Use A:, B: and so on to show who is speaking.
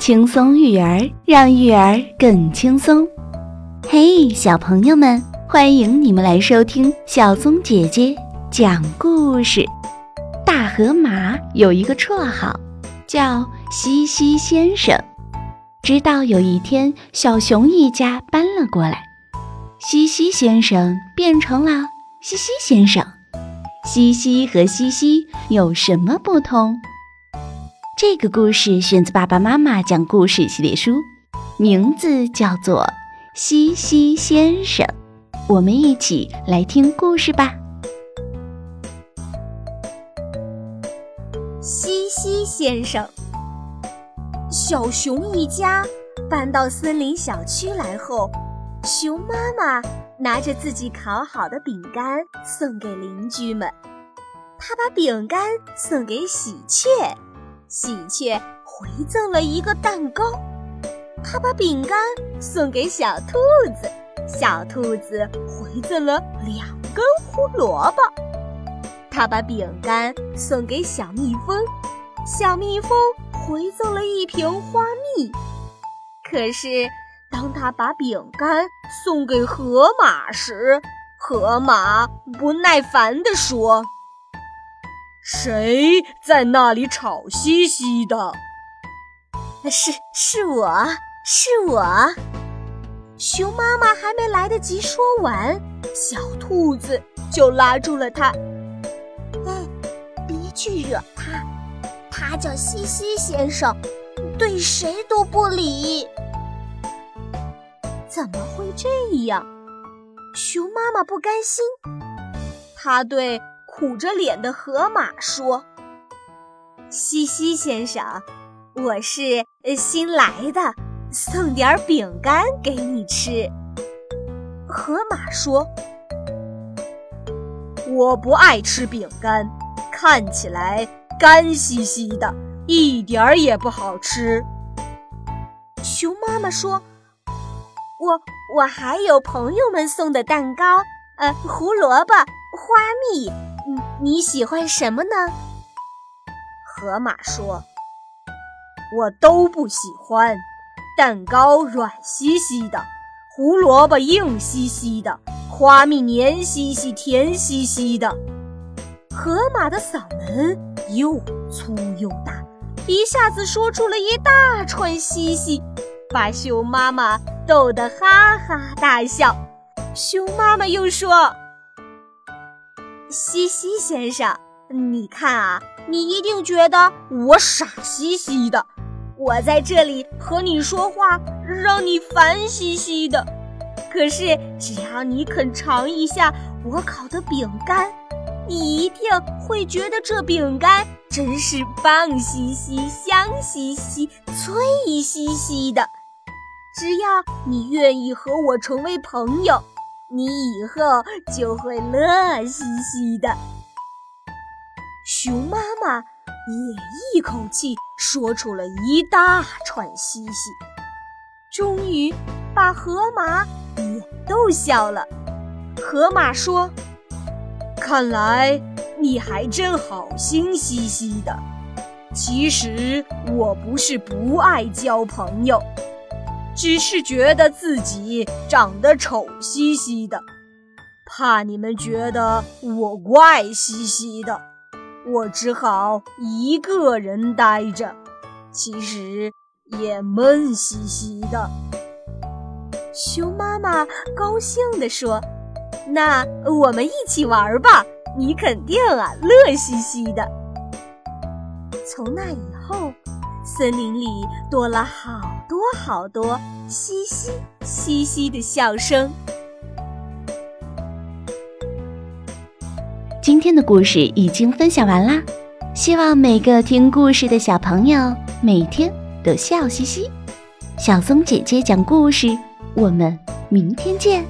A: 轻松育儿，让育儿更轻松。嘿，小朋友们，欢迎你们来收听小松姐姐讲故事。大河马有一个绰号，叫西西先生。直到有一天，小熊一家搬了过来，西西先生变成了西西先生。西西和西西有什么不同？这个故事选自《爸爸妈妈讲故事》系列书，名字叫做《西西先生》。我们一起来听故事吧。
B: 西西先生，小熊一家搬到森林小区来后，熊妈妈拿着自己烤好的饼干送给邻居们，她把饼干送给喜鹊。喜鹊回赠了一个蛋糕，他把饼干送给小兔子，小兔子回赠了两根胡萝卜。他把饼干送给小蜜蜂，小蜜蜂回赠了一瓶花蜜。可是，当他把饼干送给河马时，河马不耐烦地说。
C: 谁在那里吵兮兮的？
B: 是是我，是我。熊妈妈还没来得及说完，小兔子就拉住了它。哎，别去惹他，他叫西西先生，对谁都不理。怎么会这样？熊妈妈不甘心，它对。苦着脸的河马说：“西西先生，我是新来的，送点饼干给你吃。”河马说：“
C: 我不爱吃饼干，看起来干兮兮的，一点儿也不好吃。”
B: 熊妈妈说：“我我还有朋友们送的蛋糕，呃，胡萝卜、花蜜。”你喜欢什么呢？
C: 河马说：“我都不喜欢。蛋糕软兮兮的，胡萝卜硬兮兮的，花蜜黏兮兮、甜兮兮的。”
B: 河马的嗓门又粗又大，一下子说出了一大串兮兮，把熊妈妈逗得哈哈大笑。熊妈妈又说。西西先生，你看啊，你一定觉得我傻兮兮的，我在这里和你说话，让你烦兮兮的。可是只要你肯尝一下我烤的饼干，你一定会觉得这饼干真是棒兮兮、香兮兮、脆兮兮的。只要你愿意和我成为朋友。你以后就会乐嘻嘻的。熊妈妈也一口气说出了一大串嘻嘻，终于把河马也逗笑了。河马说：“
C: 看来你还真好心兮兮的。其实我不是不爱交朋友。”只是觉得自己长得丑兮兮的，怕你们觉得我怪兮兮的，我只好一个人呆着，其实也闷兮兮的。
B: 熊妈妈高兴地说：“那我们一起玩吧，你肯定啊乐兮兮的。”从那以后。森林里多了好多好多嘻嘻嘻嘻的笑声。
A: 今天的故事已经分享完啦，希望每个听故事的小朋友每天都笑嘻嘻。小松姐姐讲故事，我们明天见。